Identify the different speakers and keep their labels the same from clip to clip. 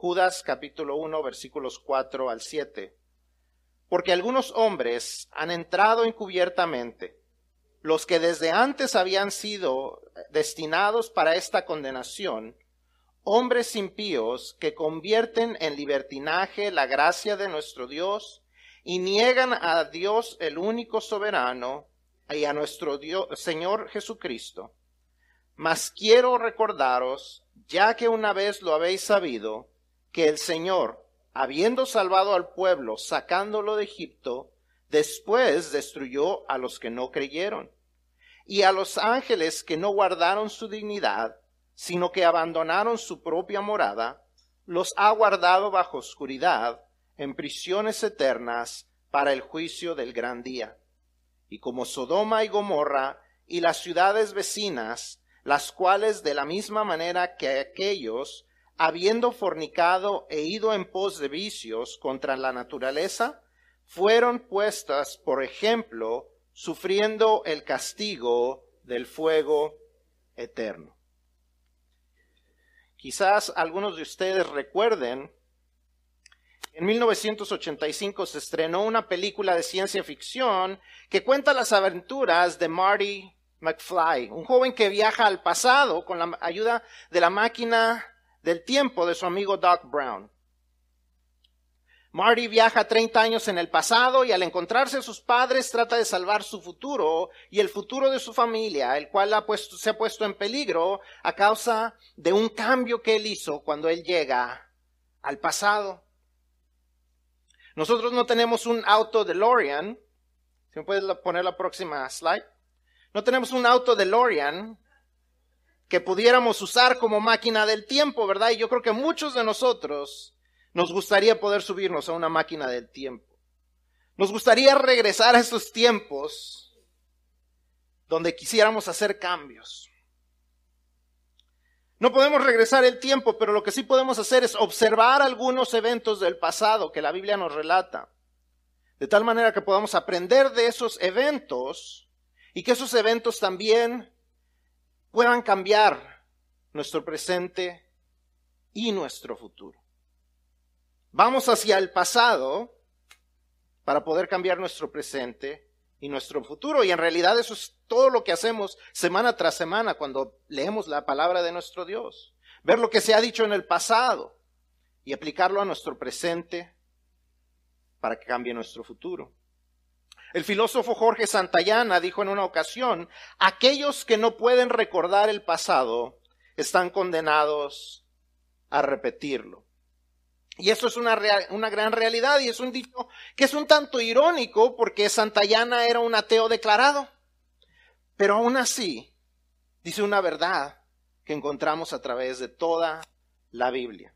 Speaker 1: Judas capítulo 1 versículos 4 al 7. Porque algunos hombres han entrado encubiertamente, los que desde antes habían sido destinados para esta condenación, hombres impíos que convierten en libertinaje la gracia de nuestro Dios y niegan a Dios el único soberano y a nuestro Dios, Señor Jesucristo. Mas quiero recordaros, ya que una vez lo habéis sabido, que el Señor, habiendo salvado al pueblo, sacándolo de Egipto, después destruyó a los que no creyeron, y a los ángeles que no guardaron su dignidad, sino que abandonaron su propia morada, los ha guardado bajo oscuridad, en prisiones eternas, para el juicio del gran día. Y como Sodoma y Gomorra y las ciudades vecinas, las cuales de la misma manera que aquellos, habiendo fornicado e ido en pos de vicios contra la naturaleza, fueron puestas por ejemplo, sufriendo el castigo del fuego eterno. Quizás algunos de ustedes recuerden, en 1985 se estrenó una película de ciencia ficción que cuenta las aventuras de Marty McFly, un joven que viaja al pasado con la ayuda de la máquina del tiempo de su amigo Doc Brown. Marty viaja 30 años en el pasado y al encontrarse a sus padres trata de salvar su futuro y el futuro de su familia, el cual se ha puesto en peligro a causa de un cambio que él hizo cuando él llega al pasado. Nosotros no tenemos un auto DeLorean. Si me puedes poner la próxima slide. No tenemos un auto DeLorean que pudiéramos usar como máquina del tiempo, ¿verdad? Y yo creo que muchos de nosotros nos gustaría poder subirnos a una máquina del tiempo. Nos gustaría regresar a esos tiempos donde quisiéramos hacer cambios. No podemos regresar el tiempo, pero lo que sí podemos hacer es observar algunos eventos del pasado que la Biblia nos relata. De tal manera que podamos aprender de esos eventos y que esos eventos también puedan cambiar nuestro presente y nuestro futuro. Vamos hacia el pasado para poder cambiar nuestro presente y nuestro futuro. Y en realidad eso es todo lo que hacemos semana tras semana cuando leemos la palabra de nuestro Dios. Ver lo que se ha dicho en el pasado y aplicarlo a nuestro presente para que cambie nuestro futuro. El filósofo Jorge Santayana dijo en una ocasión, aquellos que no pueden recordar el pasado están condenados a repetirlo. Y eso es una, una gran realidad y es un dicho que es un tanto irónico porque Santayana era un ateo declarado. Pero aún así, dice una verdad que encontramos a través de toda la Biblia.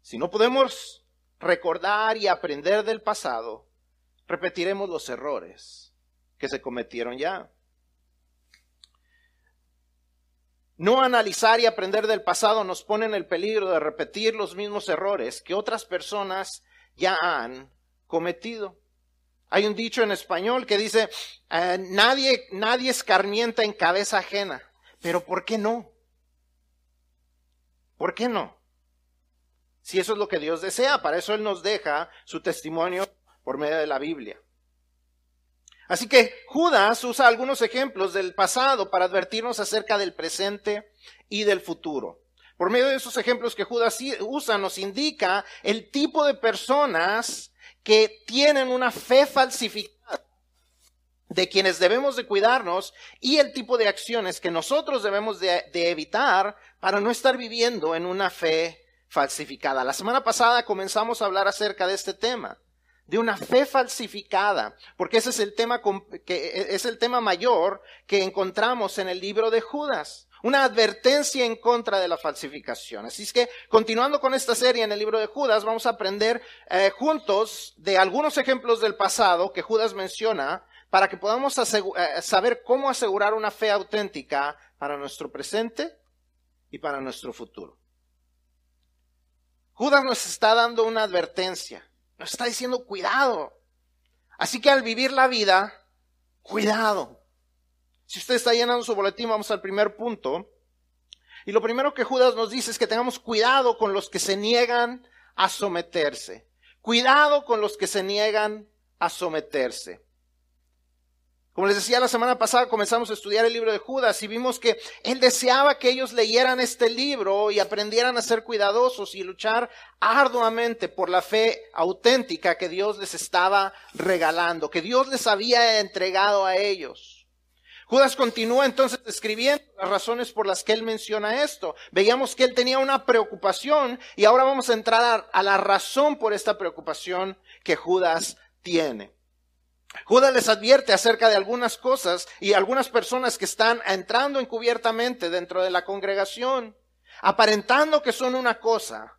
Speaker 1: Si no podemos recordar y aprender del pasado, repetiremos los errores que se cometieron ya. No analizar y aprender del pasado nos pone en el peligro de repetir los mismos errores que otras personas ya han cometido. Hay un dicho en español que dice, eh, nadie, nadie escarmienta en cabeza ajena. Pero ¿por qué no? ¿Por qué no? Si eso es lo que Dios desea, para eso Él nos deja su testimonio por medio de la Biblia. Así que Judas usa algunos ejemplos del pasado para advertirnos acerca del presente y del futuro. Por medio de esos ejemplos que Judas usa, nos indica el tipo de personas que tienen una fe falsificada, de quienes debemos de cuidarnos y el tipo de acciones que nosotros debemos de, evitar para no estar viviendo en una fe falsificada. La semana pasada comenzamos a hablar acerca de este tema de una fe falsificada, porque ese es el tema que es el tema mayor que encontramos en el libro de Judas, una advertencia en contra de la falsificación. Así es que continuando con esta serie en el libro de Judas, vamos a aprender eh, juntos de algunos ejemplos del pasado que Judas menciona para que podamos eh, saber cómo asegurar una fe auténtica para nuestro presente y para nuestro futuro. Judas nos está dando una advertencia. Nos está diciendo cuidado. Así que al vivir la vida, cuidado. Si usted está llenando su boletín, vamos al primer punto. Y lo primero que Judas nos dice es que tengamos cuidado con los que se niegan a someterse. Cuidado con los que se niegan a someterse. Como les decía la semana pasada, comenzamos a estudiar el libro de Judas y vimos que él deseaba que ellos leyeran este libro y aprendieran a ser cuidadosos y luchar arduamente por la fe auténtica que Dios les estaba regalando, que Dios les había entregado a ellos. Judas continúa entonces escribiendo las razones por las que él menciona esto. Veíamos que él tenía una preocupación y ahora vamos a entrar a, a la razón por esta preocupación que Judas tiene. Judas les advierte acerca de algunas cosas y algunas personas que están entrando encubiertamente dentro de la congregación, aparentando que son una cosa,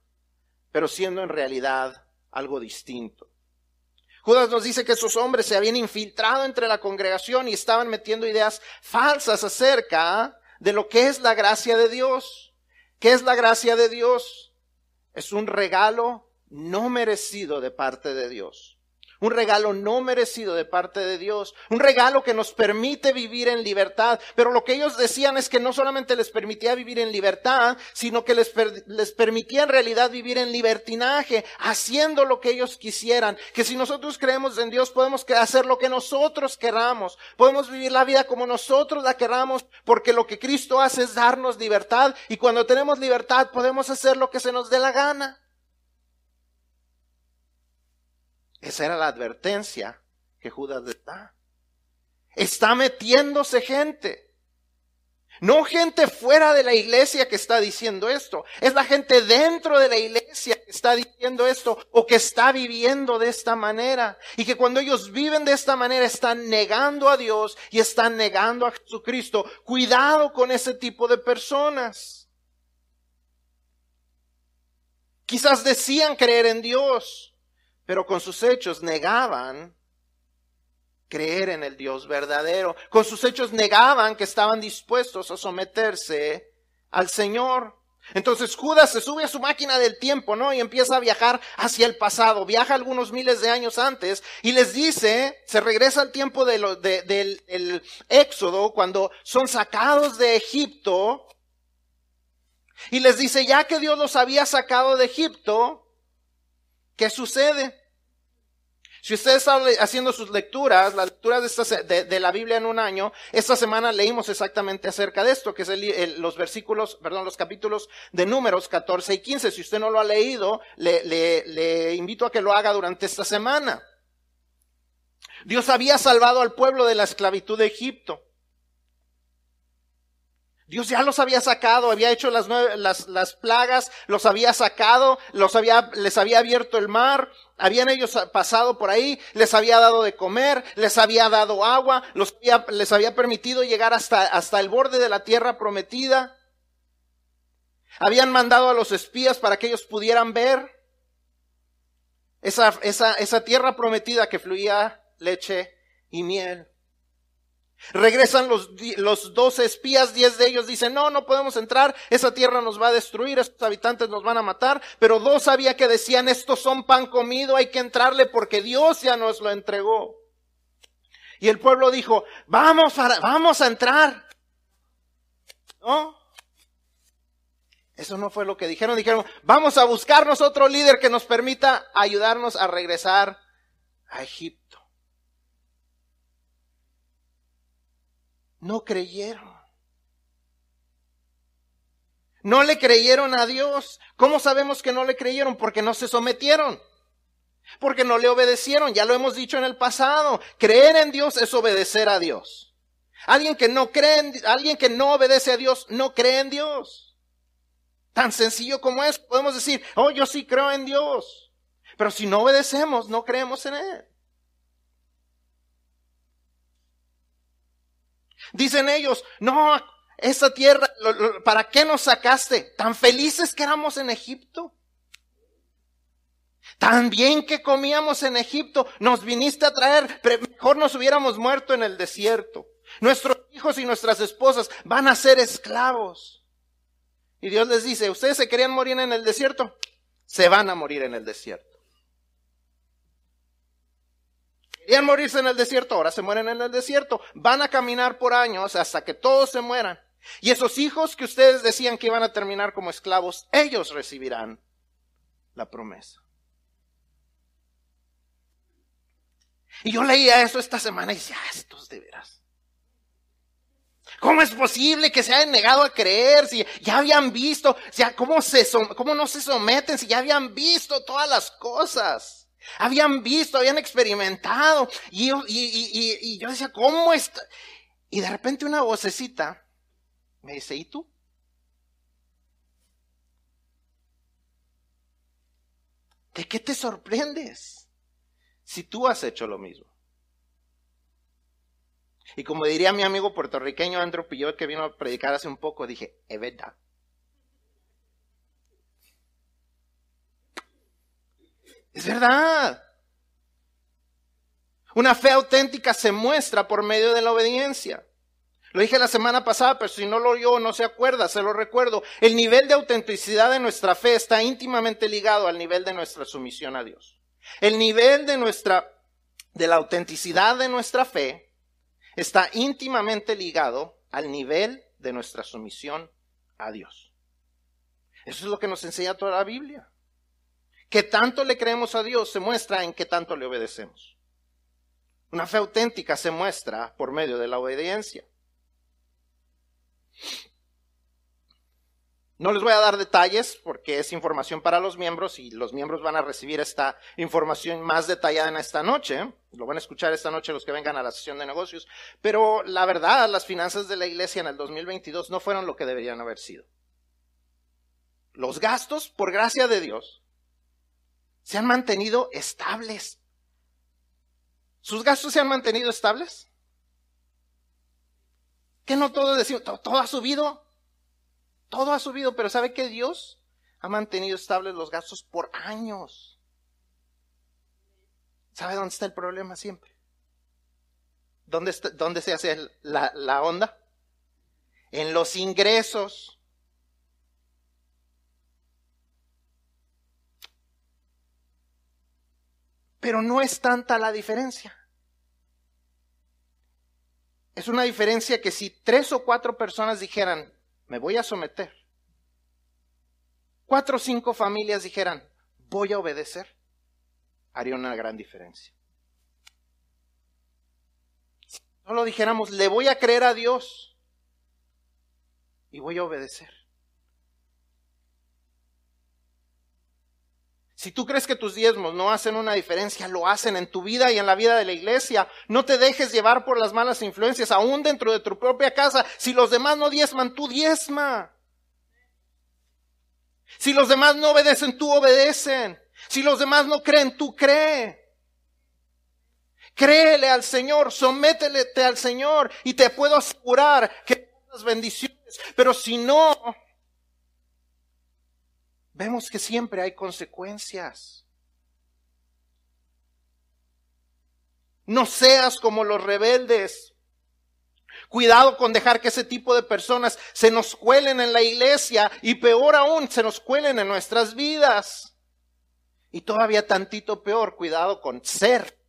Speaker 1: pero siendo en realidad algo distinto. Judas nos dice que esos hombres se habían infiltrado entre la congregación y estaban metiendo ideas falsas acerca de lo que es la gracia de Dios. ¿Qué es la gracia de Dios? Es un regalo no merecido de parte de Dios un regalo no merecido de parte de Dios, un regalo que nos permite vivir en libertad. Pero lo que ellos decían es que no solamente les permitía vivir en libertad, sino que les, les permitía en realidad vivir en libertinaje, haciendo lo que ellos quisieran. Que si nosotros creemos en Dios podemos hacer lo que nosotros queramos, podemos vivir la vida como nosotros la queramos, porque lo que Cristo hace es darnos libertad y cuando tenemos libertad podemos hacer lo que se nos dé la gana. Esa era la advertencia que Judas da. Está metiéndose gente. No gente fuera de la iglesia que está diciendo esto. Es la gente dentro de la iglesia que está diciendo esto o que está viviendo de esta manera. Y que cuando ellos viven de esta manera están negando a Dios y están negando a Jesucristo. Cuidado con ese tipo de personas. Quizás decían creer en Dios pero con sus hechos negaban creer en el Dios verdadero. Con sus hechos negaban que estaban dispuestos a someterse al Señor. Entonces Judas se sube a su máquina del tiempo, ¿no? Y empieza a viajar hacia el pasado. Viaja algunos miles de años antes y les dice, se regresa al tiempo de del, del éxodo, cuando son sacados de Egipto. Y les dice, ya que Dios los había sacado de Egipto, ¿Qué sucede? Si usted está haciendo sus lecturas, las lecturas de, de, la Biblia en un año, esta semana leímos exactamente acerca de esto, que es los versículos, perdón, los capítulos de números 14 y 15. Si usted no lo ha leído, le, le, le invito a que lo haga durante esta semana. Dios había salvado al pueblo de la esclavitud de Egipto. Dios ya los había sacado, había hecho las, las, las plagas, los había sacado, los había, les había abierto el mar, habían ellos pasado por ahí, les había dado de comer, les había dado agua, los les había permitido llegar hasta, hasta el borde de la tierra prometida. Habían mandado a los espías para que ellos pudieran ver esa, esa, esa tierra prometida que fluía leche y miel. Regresan los, los dos espías, diez de ellos dicen, no, no podemos entrar, esa tierra nos va a destruir, esos habitantes nos van a matar, pero dos había que decían, estos son pan comido, hay que entrarle porque Dios ya nos lo entregó. Y el pueblo dijo, vamos a, vamos a entrar. ¿No? Eso no fue lo que dijeron, dijeron, vamos a buscarnos otro líder que nos permita ayudarnos a regresar a Egipto. No creyeron. No le creyeron a Dios. ¿Cómo sabemos que no le creyeron? Porque no se sometieron. Porque no le obedecieron. Ya lo hemos dicho en el pasado. Creer en Dios es obedecer a Dios. Alguien que no cree en, alguien que no obedece a Dios no cree en Dios. Tan sencillo como es. Podemos decir, oh, yo sí creo en Dios. Pero si no obedecemos, no creemos en Él. Dicen ellos, no, esa tierra, ¿para qué nos sacaste? Tan felices que éramos en Egipto. Tan bien que comíamos en Egipto, nos viniste a traer, mejor nos hubiéramos muerto en el desierto. Nuestros hijos y nuestras esposas van a ser esclavos. Y Dios les dice, ¿ustedes se querían morir en el desierto? Se van a morir en el desierto. Querían morirse en el desierto, ahora se mueren en el desierto. Van a caminar por años hasta que todos se mueran. Y esos hijos que ustedes decían que iban a terminar como esclavos, ellos recibirán la promesa. Y yo leía eso esta semana y decía, ah, estos de veras. ¿Cómo es posible que se hayan negado a creer si ya habían visto, ¿cómo, se, cómo no se someten si ya habían visto todas las cosas? Habían visto, habían experimentado. Y yo, y, yo decía, ¿cómo está? Y de repente una vocecita me dice, ¿y tú? ¿De qué te sorprendes si tú has hecho lo mismo? Y como diría mi amigo puertorriqueño Andrew Pillot que vino a predicar hace un poco, dije, es verdad. Es verdad. Una fe auténtica se muestra por medio de la obediencia. Lo dije la semana pasada, pero si no lo oyó, no se acuerda, se lo recuerdo. El nivel de autenticidad de nuestra fe está íntimamente ligado al nivel de nuestra sumisión a Dios. El nivel de nuestra, de la autenticidad de nuestra fe está íntimamente ligado al nivel de nuestra sumisión a Dios. Eso es lo que nos enseña toda la Biblia. Que tanto le creemos a Dios se muestra en que tanto le obedecemos. Una fe auténtica se muestra por medio de la obediencia. No les voy a dar detalles porque es información para los miembros y los miembros van a recibir esta información más detallada en esta noche. Lo van a escuchar esta noche los que vengan a la sesión de negocios. Pero la verdad, las finanzas de la iglesia en el 2022 no fueron lo que deberían haber sido. Los gastos, por gracia de Dios, se han mantenido estables. ¿Sus gastos se han mantenido estables? ¿Que no todo decimos, todo ha subido? Todo ha subido, pero ¿sabe que Dios ha mantenido estables los gastos por años? ¿Sabe dónde está el problema siempre? ¿Dónde, se hace la onda? En los ingresos. Pero no es tanta la diferencia. Es una diferencia que si tres o cuatro personas dijeran, me voy a someter. Cuatro o cinco familias dijeran, voy a obedecer, haría una gran diferencia. Si solo dijéramos, le voy a creer a Dios y voy a obedecer. Si tú crees que tus diezmos no hacen una diferencia, lo hacen en tu vida y en la vida de la iglesia. No te dejes llevar por las malas influencias, aún dentro de tu propia casa. Si los demás no diezman, tú diezma. Si los demás no obedecen, tú obedecen. Si los demás no creen, tú cree. Créele al Señor, somételete al Señor y te puedo asegurar que las bendiciones. Pero si no, vemos que siempre hay consecuencias. No seas como los rebeldes. Cuidado con dejar que ese tipo de personas se nos cuelen en la iglesia y peor aún, se nos cuelen en nuestras vidas. Y todavía tantito peor, cuidado con ser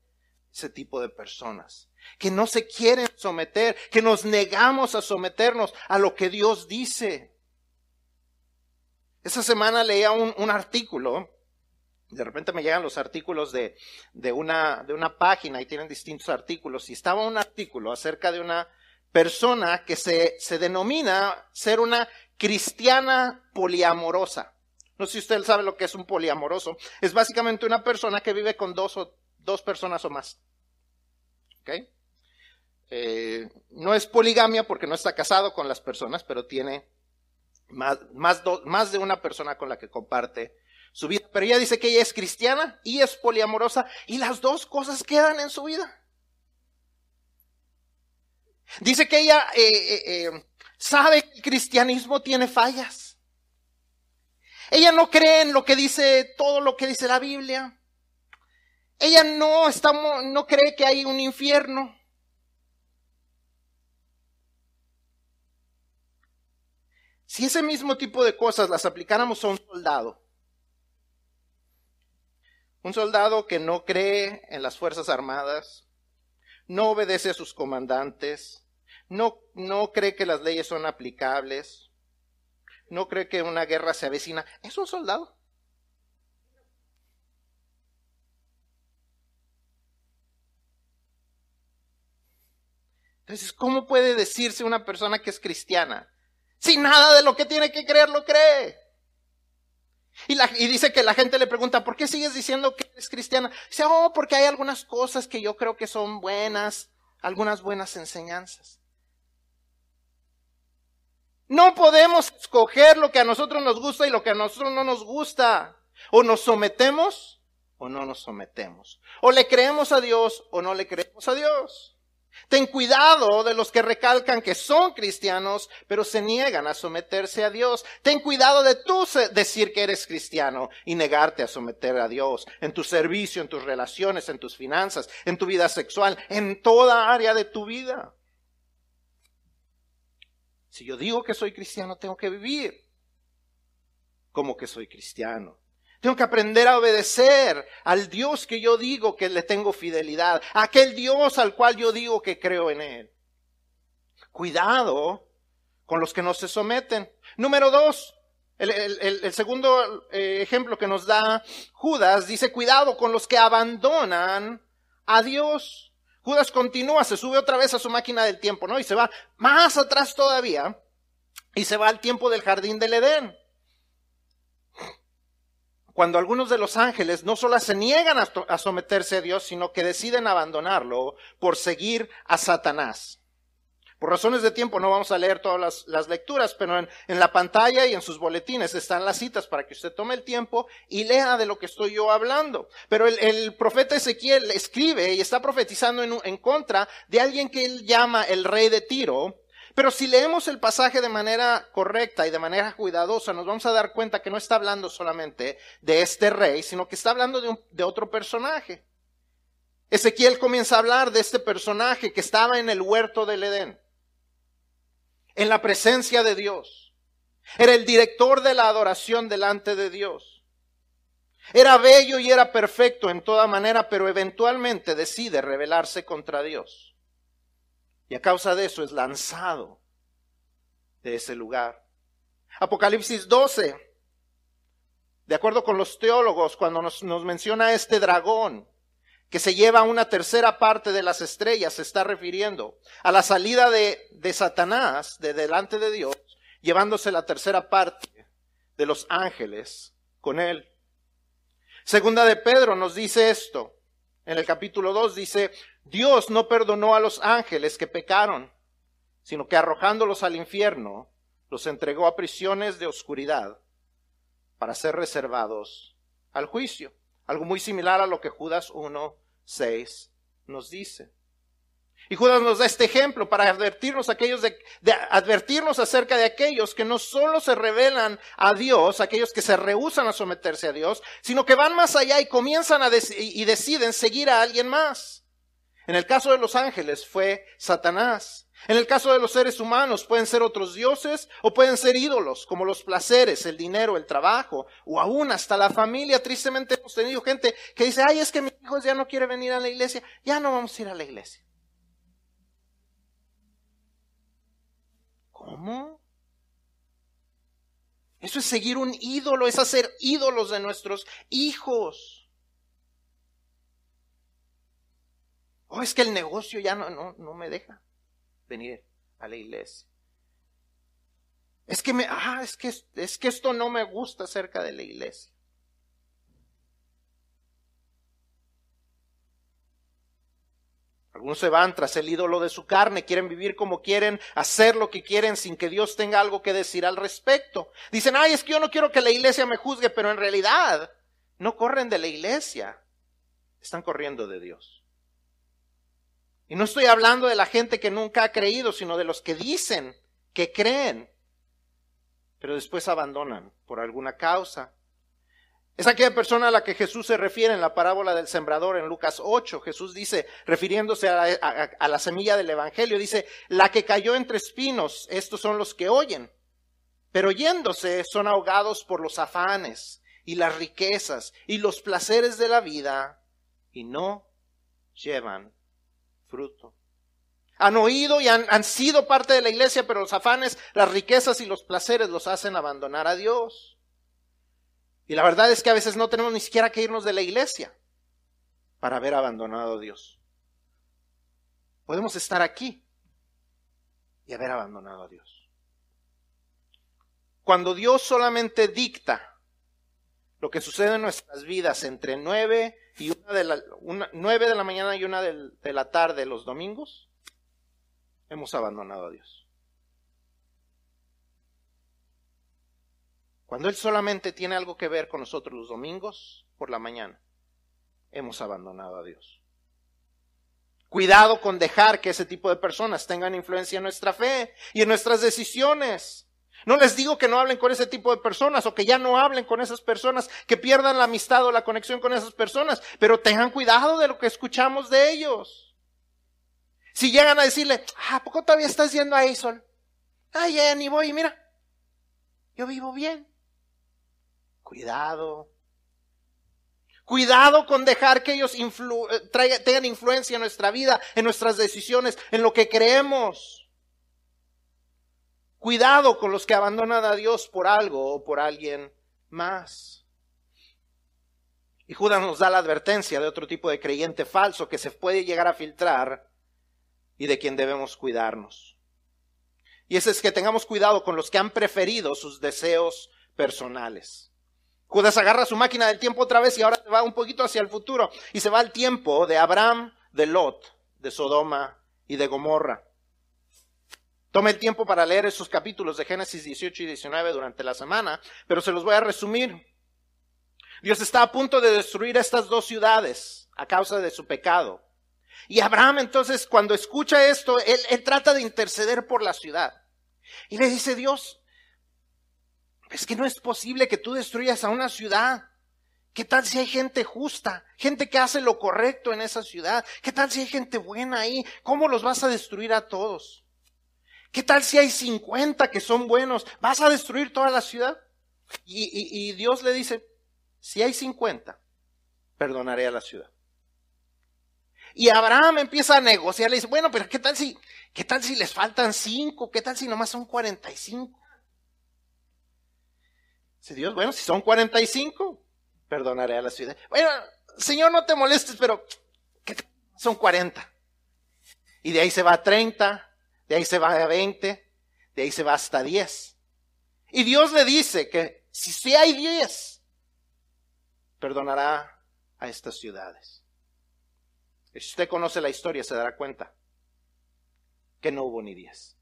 Speaker 1: ese tipo de personas que no se quieren someter, que nos negamos a someternos a lo que Dios dice. Esa semana leía un, artículo, de repente me llegan los artículos de, una, de una página y tienen distintos artículos, y estaba un artículo acerca de una persona que se, se denomina ser una cristiana poliamorosa. No sé si usted sabe lo que es un poliamoroso. Es básicamente una persona que vive con dos, o, dos personas o más. ¿Okay? Eh, no es poligamia porque no está casado con las personas, pero tiene más, más, de una persona con la que comparte su vida. Pero ella dice que ella es cristiana y es poliamorosa y las dos cosas quedan en su vida. Dice que ella eh, eh, eh, sabe que el cristianismo tiene fallas. Ella no cree en lo que dice todo lo que dice la Biblia. Ella no, está, no cree que hay un infierno. Si ese mismo tipo de cosas las aplicáramos a un soldado, un soldado que no cree en las Fuerzas Armadas, no obedece a sus comandantes, no, no cree que las leyes son aplicables, no cree que una guerra se avecina, es un soldado. Entonces, ¿cómo puede decirse una persona que es cristiana? Si nada de lo que tiene que creer lo cree. Y, dice que la gente le pregunta, ¿por qué sigues diciendo que eres cristiana? Dice, oh, porque hay algunas cosas que yo creo que son buenas, algunas buenas enseñanzas. No podemos escoger lo que a nosotros nos gusta y lo que a nosotros no nos gusta. O nos sometemos o no nos sometemos. O le creemos a Dios o no le creemos a Dios. Ten cuidado de los que recalcan que son cristianos, pero se niegan a someterse a Dios. Ten cuidado de tú decir que eres cristiano y negarte a someter a Dios en tu servicio, en tus relaciones, en tus finanzas, en tu vida sexual, en toda área de tu vida. Si yo digo que soy cristiano, tengo que vivir como que soy cristiano. Tengo que aprender a obedecer al Dios que yo digo que le tengo fidelidad, a aquel Dios al cual yo digo que creo en él. Cuidado con los que no se someten. Número dos, el, segundo eh, ejemplo que nos da Judas dice, cuidado con los que abandonan a Dios. Judas continúa, se sube otra vez a su máquina del tiempo, ¿no? Y se va más atrás todavía y se va al tiempo del jardín del Edén cuando algunos de los ángeles no solo se niegan a, someterse a Dios, sino que deciden abandonarlo por seguir a Satanás. Por razones de tiempo no vamos a leer todas las, lecturas, pero en, la pantalla y en sus boletines están las citas para que usted tome el tiempo y lea de lo que estoy yo hablando. Pero el, profeta Ezequiel escribe y está profetizando en, en contra de alguien que él llama el rey de Tiro, pero si leemos el pasaje de manera correcta y de manera cuidadosa, nos vamos a dar cuenta que no está hablando solamente de este rey, sino que está hablando de, de otro personaje. Ezequiel comienza a hablar de este personaje que estaba en el huerto del Edén, en la presencia de Dios. Era el director de la adoración delante de Dios. Era bello y era perfecto en toda manera, pero eventualmente decide rebelarse contra Dios. Y a causa de eso es lanzado de ese lugar. Apocalipsis 12, de acuerdo con los teólogos, cuando nos, menciona este dragón que se lleva una tercera parte de las estrellas, se está refiriendo a la salida de, de Satanás de delante de Dios, llevándose la tercera parte de los ángeles con él. Segunda de Pedro nos dice esto. En el capítulo 2 dice, Dios no perdonó a los ángeles que pecaron, sino que arrojándolos al infierno, los entregó a prisiones de oscuridad para ser reservados al juicio. Algo muy similar a lo que Judas 1, 6 nos dice. Y Judas nos da este ejemplo para advertirnos, aquellos de, advertirnos acerca de aquellos que no solo se revelan a Dios, aquellos que se rehusan a someterse a Dios, sino que van más allá y comienzan a y deciden seguir a alguien más. En el caso de los ángeles fue Satanás. En el caso de los seres humanos pueden ser otros dioses o pueden ser ídolos, como los placeres, el dinero, el trabajo, o aún hasta la familia. Tristemente hemos tenido gente que dice, ay, es que mi hijo ya no quiere venir a la iglesia, ya no vamos a ir a la iglesia. ¿Cómo? Eso es seguir un ídolo, es hacer ídolos de nuestros hijos. Oh, es que el negocio ya no, no, no me deja venir a la iglesia. Es que me, ah, es que, es que esto no me gusta cerca de la iglesia. Algunos se van tras el ídolo de su carne, quieren vivir como quieren, hacer lo que quieren sin que Dios tenga algo que decir al respecto. Dicen, ay, es que yo no quiero que la iglesia me juzgue, pero en realidad no corren de la iglesia, están corriendo de Dios. Y no estoy hablando de la gente que nunca ha creído, sino de los que dicen que creen, pero después abandonan por alguna causa. Es aquella persona a la que Jesús se refiere en la parábola del sembrador en Lucas 8. Jesús dice, refiriéndose a la, semilla del Evangelio, dice, la que cayó entre espinos, estos son los que oyen, pero oyéndose son ahogados por los afanes y las riquezas y los placeres de la vida y no llevan fruto. Han oído y han, han sido parte de la iglesia, pero los afanes, las riquezas y los placeres los hacen abandonar a Dios. Y la verdad es que a veces no tenemos ni siquiera que irnos de la iglesia para haber abandonado a Dios. Podemos estar aquí y haber abandonado a Dios. Cuando Dios solamente dicta lo que sucede en nuestras vidas entre nueve y una de la mañana y una de la tarde los domingos, hemos abandonado a Dios. Cuando Él solamente tiene algo que ver con nosotros los domingos por la mañana, hemos abandonado a Dios. Cuidado con dejar que ese tipo de personas tengan influencia en nuestra fe y en nuestras decisiones. No les digo que no hablen con ese tipo de personas o que ya no hablen con esas personas, que pierdan la amistad o la conexión con esas personas, pero tengan cuidado de lo que escuchamos de ellos. Si llegan a decirle, ah, ¿a poco todavía estás yendo a Isol? Ah, ya ni voy, mira, yo vivo bien. Cuidado. Cuidado con dejar que ellos eh, tengan influencia en nuestra vida, en nuestras decisiones, en lo que creemos. Cuidado con los que abandonan a Dios por algo o por alguien más. Y Judas nos da la advertencia de otro tipo de creyente falso que se puede llegar a filtrar y de quien debemos cuidarnos. Y ese es que tengamos cuidado con los que han preferido sus deseos personales. Judas agarra su máquina del tiempo otra vez y ahora se va un poquito hacia el futuro y se va al tiempo de Abraham, de Lot, de Sodoma y de Gomorra. Tome el tiempo para leer esos capítulos de Génesis 18 y 19 durante la semana, pero se los voy a resumir. Dios está a punto de destruir estas dos ciudades a causa de su pecado. Y Abraham entonces cuando escucha esto, él, él trata de interceder por la ciudad. Y le dice, Dios, es que no es posible que tú destruyas a una ciudad. ¿Qué tal si hay gente justa? Gente que hace lo correcto en esa ciudad. ¿Qué tal si hay gente buena ahí? ¿Cómo los vas a destruir a todos? ¿Qué tal si hay 50 que son buenos? ¿Vas a destruir toda la ciudad? Y, Dios le dice, si hay 50, perdonaré a la ciudad. Y Abraham empieza a negociar, le dice, bueno, pero ¿qué tal si, qué tal si les faltan 5? ¿Qué tal si nomás son 45? Si Dios, bueno, si son 45, perdonaré a la ciudad. Bueno, Señor, no te molestes, pero son 40. Y de ahí se va a 30, de ahí se va a 20, de ahí se va hasta 10. Y Dios le dice que si, hay 10, perdonará a estas ciudades. Si usted conoce la historia, se dará cuenta que no hubo ni 10.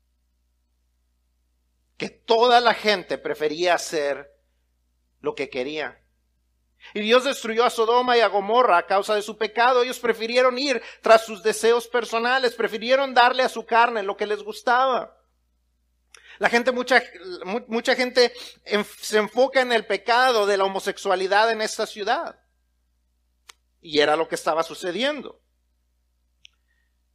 Speaker 1: Que toda la gente prefería hacer lo que quería. Y Dios destruyó a Sodoma y a Gomorra a causa de su pecado. Ellos prefirieron ir tras sus deseos personales, prefirieron darle a su carne lo que les gustaba. La gente, mucha, mucha gente se enfoca en el pecado de la homosexualidad en esta ciudad. Y era lo que estaba sucediendo.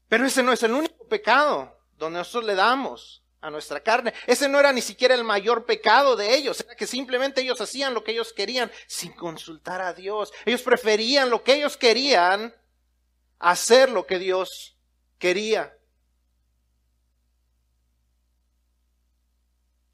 Speaker 1: Pero ese no es el único pecado donde nosotros le damos a nuestra carne. Ese no era ni siquiera el mayor pecado de ellos, era que simplemente ellos hacían lo que ellos querían sin consultar a Dios. Ellos preferían lo que ellos querían hacer lo que Dios quería.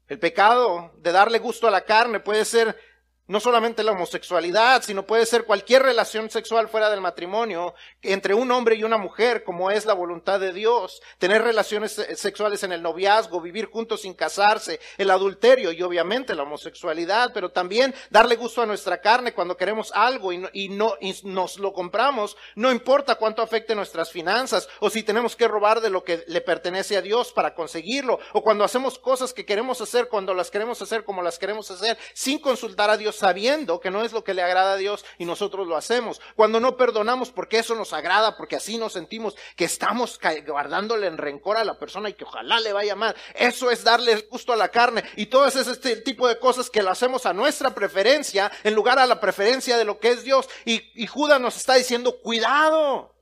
Speaker 1: El pecado de darle gusto a la carne puede ser no solamente la homosexualidad, sino puede ser cualquier relación sexual fuera del matrimonio, entre un hombre y una mujer, como es la voluntad de Dios, tener relaciones sexuales en el noviazgo, vivir juntos sin casarse, el adulterio y obviamente la homosexualidad, pero también darle gusto a nuestra carne cuando queremos algo y, no, y, no, y nos lo compramos, no importa cuánto afecte nuestras finanzas o si tenemos que robar de lo que le pertenece a Dios para conseguirlo, o cuando hacemos cosas que queremos hacer, cuando las queremos hacer como las queremos hacer, sin consultar a Dios sabiendo que no es lo que le agrada a Dios y nosotros lo hacemos. Cuando no perdonamos porque eso nos agrada, porque así nos sentimos que estamos guardándole en rencor a la persona y que ojalá le vaya mal. Eso es darle gusto a la carne y todo ese este tipo de cosas que lo hacemos a nuestra preferencia en lugar a la preferencia de lo que es Dios. Y, y Judas nos está diciendo, cuidado,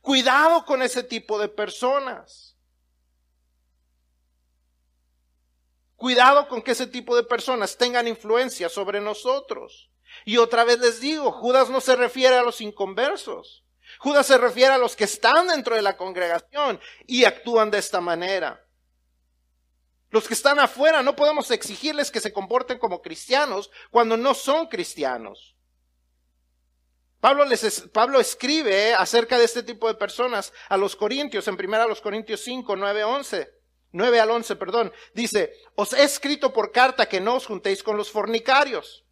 Speaker 1: cuidado con ese tipo de personas. Cuidado con que ese tipo de personas tengan influencia sobre nosotros. Y otra vez les digo, Judas no se refiere a los inconversos. Judas se refiere a los que están dentro de la congregación y actúan de esta manera. Los que están afuera no podemos exigirles que se comporten como cristianos cuando no son cristianos. Pablo, les, Pablo escribe acerca de este tipo de personas a los Corintios, en primera los Corintios 5, 9, 11. 9 al 11, perdón. Dice, os he escrito por carta que no os juntéis con los fornicarios.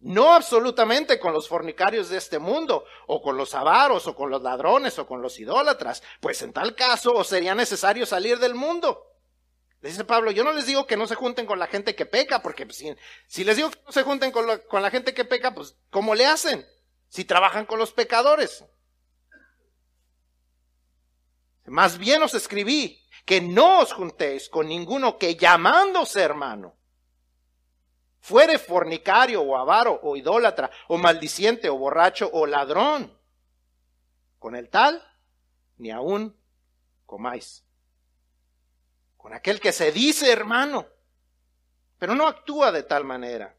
Speaker 1: No absolutamente con los fornicarios de este mundo, o con los avaros, o con los ladrones, o con los idólatras, pues en tal caso os sería necesario salir del mundo. Le dice Pablo, yo no les digo que no se junten con la gente que peca, porque si, les digo que no se junten con, con la gente que peca, pues ¿cómo le hacen? Si trabajan con los pecadores. Más bien os escribí que no os juntéis con ninguno que llamándose hermano fuere fornicario o avaro o idólatra o maldiciente o borracho o ladrón. Con el tal, ni aún comáis. Con aquel que se dice hermano, pero no actúa de tal manera.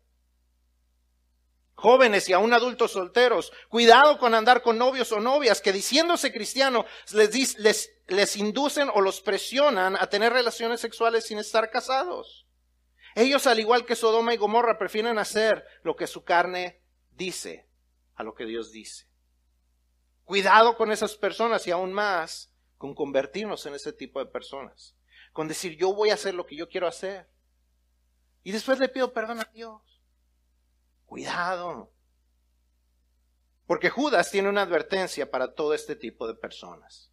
Speaker 1: Jóvenes y aún adultos solteros, cuidado con andar con novios o novias que diciéndose cristiano les, les, les inducen o los presionan a tener relaciones sexuales sin estar casados. Ellos, al igual que Sodoma y Gomorra, prefieren hacer lo que su carne dice a lo que Dios dice. Cuidado con esas personas y aún más con convertirnos en ese tipo de personas. Con decir, yo voy a hacer lo que yo quiero hacer. Y después le pido perdón a Dios. Cuidado. Porque Judas tiene una advertencia para todo este tipo de personas.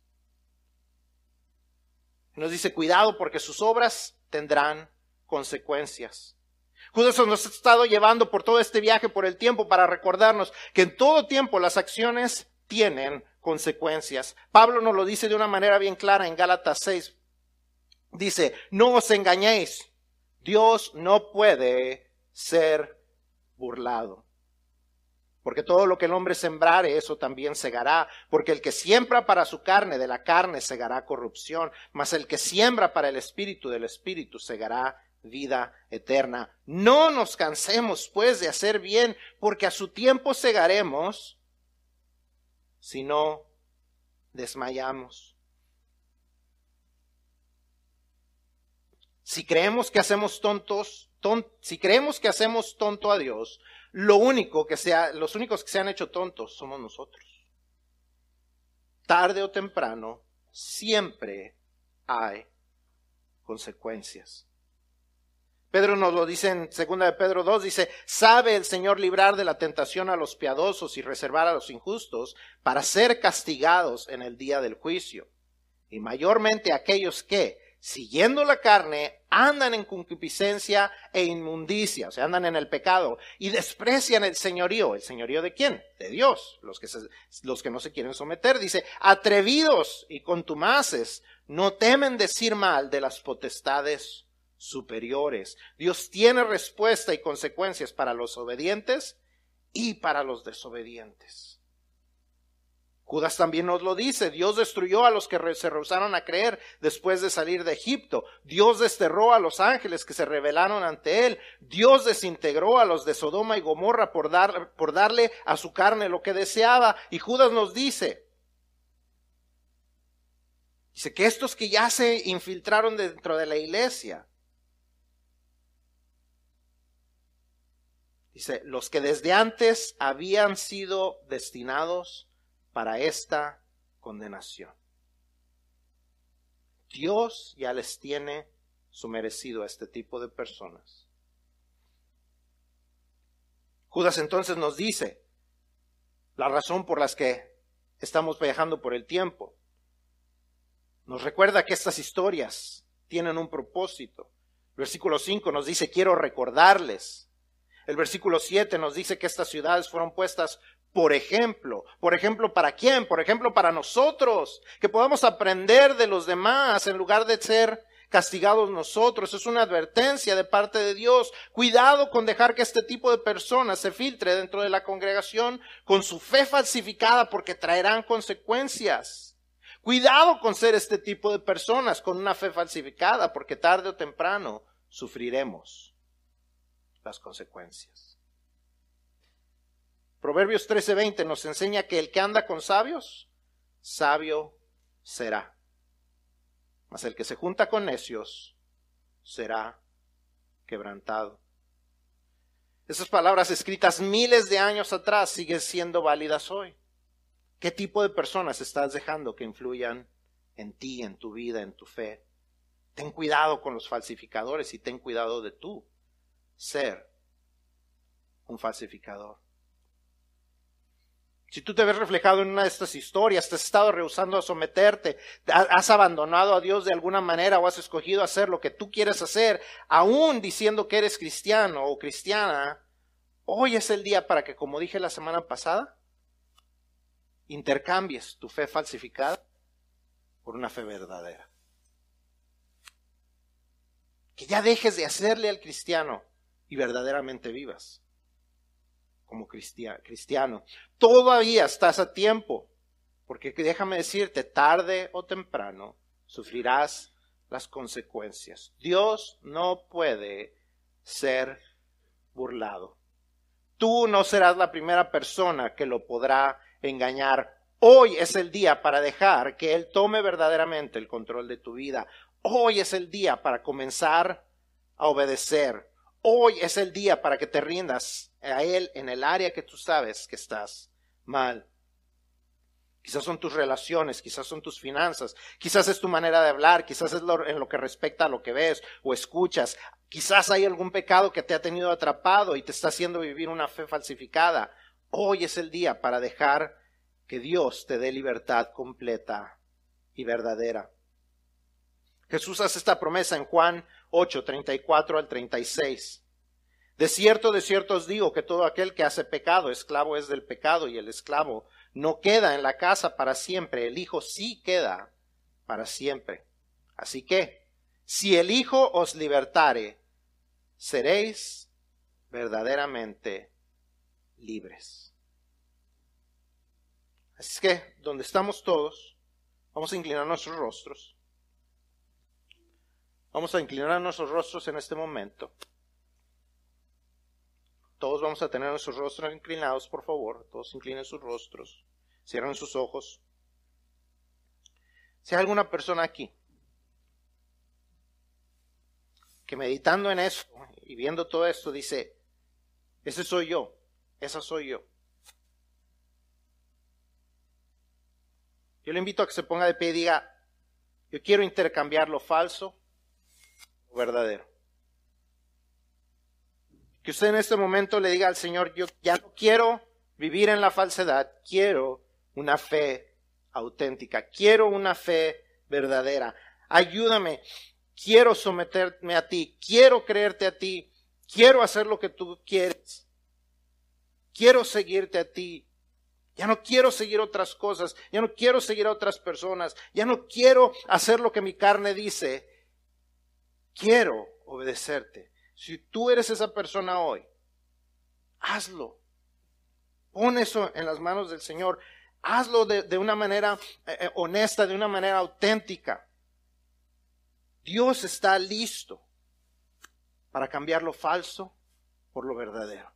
Speaker 1: Nos dice, cuidado porque sus obras tendrán consecuencias. Judas nos ha estado llevando por todo este viaje, por el tiempo, para recordarnos que en todo tiempo las acciones tienen consecuencias. Pablo nos lo dice de una manera bien clara en Gálatas 6. Dice, no os engañéis, Dios no puede ser burlado. Porque todo lo que el hombre sembrare, eso también segará. Porque el que siembra para su carne, de la carne segará corrupción. Mas el que siembra para el espíritu, del espíritu segará vida eterna. No nos cansemos, pues, de hacer bien, porque a su tiempo segaremos si no desmayamos. Si creemos que hacemos tontos, si creemos que hacemos tonto a Dios, lo único que sea, los únicos que se han hecho tontos somos nosotros. Tarde o temprano, siempre hay consecuencias. Pedro nos lo dice en segunda de Pedro 2, dice, sabe el Señor librar de la tentación a los piadosos y reservar a los injustos para ser castigados en el día del juicio. Y mayormente aquellos que, siguiendo la carne, andan en concupiscencia e inmundicia, o sea, andan en el pecado y desprecian el señorío. ¿El señorío de quién? De Dios, los que, los que no se quieren someter. Dice, atrevidos y contumaces, no temen decir mal de las potestades superiores. Dios tiene respuesta y consecuencias para los obedientes y para los desobedientes. Judas también nos lo dice, Dios destruyó a los que se rehusaron a creer después de salir de Egipto, Dios desterró a los ángeles que se rebelaron ante él, Dios desintegró a los de Sodoma y Gomorra por, por darle a su carne lo que deseaba, y Judas nos dice, dice que estos que ya se infiltraron dentro de la iglesia, Dice, los que desde antes habían sido destinados para esta condenación. Dios ya les tiene su merecido a este tipo de personas. Judas entonces nos dice la razón por las que estamos viajando por el tiempo. Nos recuerda que estas historias tienen un propósito. versículo 5 nos dice, quiero recordarles el versículo 7 nos dice que estas ciudades fueron puestas por ejemplo. ¿Por ejemplo para quién? Por ejemplo para nosotros. Que podamos aprender de los demás en lugar de ser castigados nosotros. Es una advertencia de parte de Dios. Cuidado con dejar que este tipo de personas se filtre dentro de la congregación con su fe falsificada porque traerán consecuencias. Cuidado con ser este tipo de personas con una fe falsificada porque tarde o temprano sufriremos las consecuencias. Proverbios 13:20 nos enseña que el que anda con sabios, sabio será. Mas el que se junta con necios será quebrantado. Esas palabras escritas miles de años atrás siguen siendo válidas hoy. ¿Qué tipo de personas estás dejando que influyan en ti, en tu vida, en tu fe? Ten cuidado con los falsificadores y ten cuidado de tú ser un falsificador. Si tú te ves reflejado en una de estas historias, te has estado rehusando a someterte, has abandonado a Dios de alguna manera o has escogido hacer lo que tú quieres hacer, aún diciendo que eres cristiano o cristiana, hoy es el día para que, como dije la semana pasada, intercambies tu fe falsificada por una fe verdadera. Que ya dejes de hacerle al cristiano y verdaderamente vivas como cristiano. Todavía estás a tiempo, porque déjame decirte, tarde o temprano sufrirás las consecuencias. Dios no puede ser burlado. Tú no serás la primera persona que lo podrá engañar. Hoy es el día para dejar que Él tome verdaderamente el control de tu vida. Hoy es el día para comenzar a obedecer. Hoy es el día para que te rindas a Él en el área que tú sabes que estás mal. Quizás son tus relaciones, quizás son tus finanzas, quizás es tu manera de hablar, quizás es en lo que respecta a lo que ves o escuchas. Quizás hay algún pecado que te ha tenido atrapado y te está haciendo vivir una fe falsificada. Hoy es el día para dejar que Dios te dé libertad completa y verdadera. Jesús hace esta promesa en Juan 8, 34 al 36. De cierto, de cierto os digo que todo aquel que hace pecado, esclavo es del pecado, y el esclavo no queda en la casa para siempre, el Hijo sí queda para siempre. Así que, si el Hijo os libertare, seréis verdaderamente libres. Así que, donde estamos todos, vamos a inclinar nuestros rostros. Vamos a inclinar nuestros rostros en este momento. Todos vamos a tener nuestros rostros inclinados, por favor. Todos inclinen sus rostros. Cierren sus ojos. Si hay alguna persona aquí que meditando en eso y viendo todo esto dice, ese soy yo, esa soy yo. Yo le invito a que se ponga de pie y diga, yo quiero intercambiar lo falso verdadero. Que usted en este momento le diga al Señor, yo ya no quiero vivir en la falsedad, quiero una fe auténtica, quiero una fe verdadera. Ayúdame, quiero someterme a ti, quiero creerte a ti, quiero hacer lo que tú quieres, quiero seguirte a ti. Ya no quiero seguir otras cosas, ya no quiero seguir a otras personas, ya no quiero hacer lo que mi carne dice, quiero obedecerte. Si tú eres esa persona hoy, hazlo. Pon eso en las manos del Señor. Hazlo de, una manera eh, eh, honesta, de una manera auténtica. Dios está listo para cambiar lo falso por lo verdadero.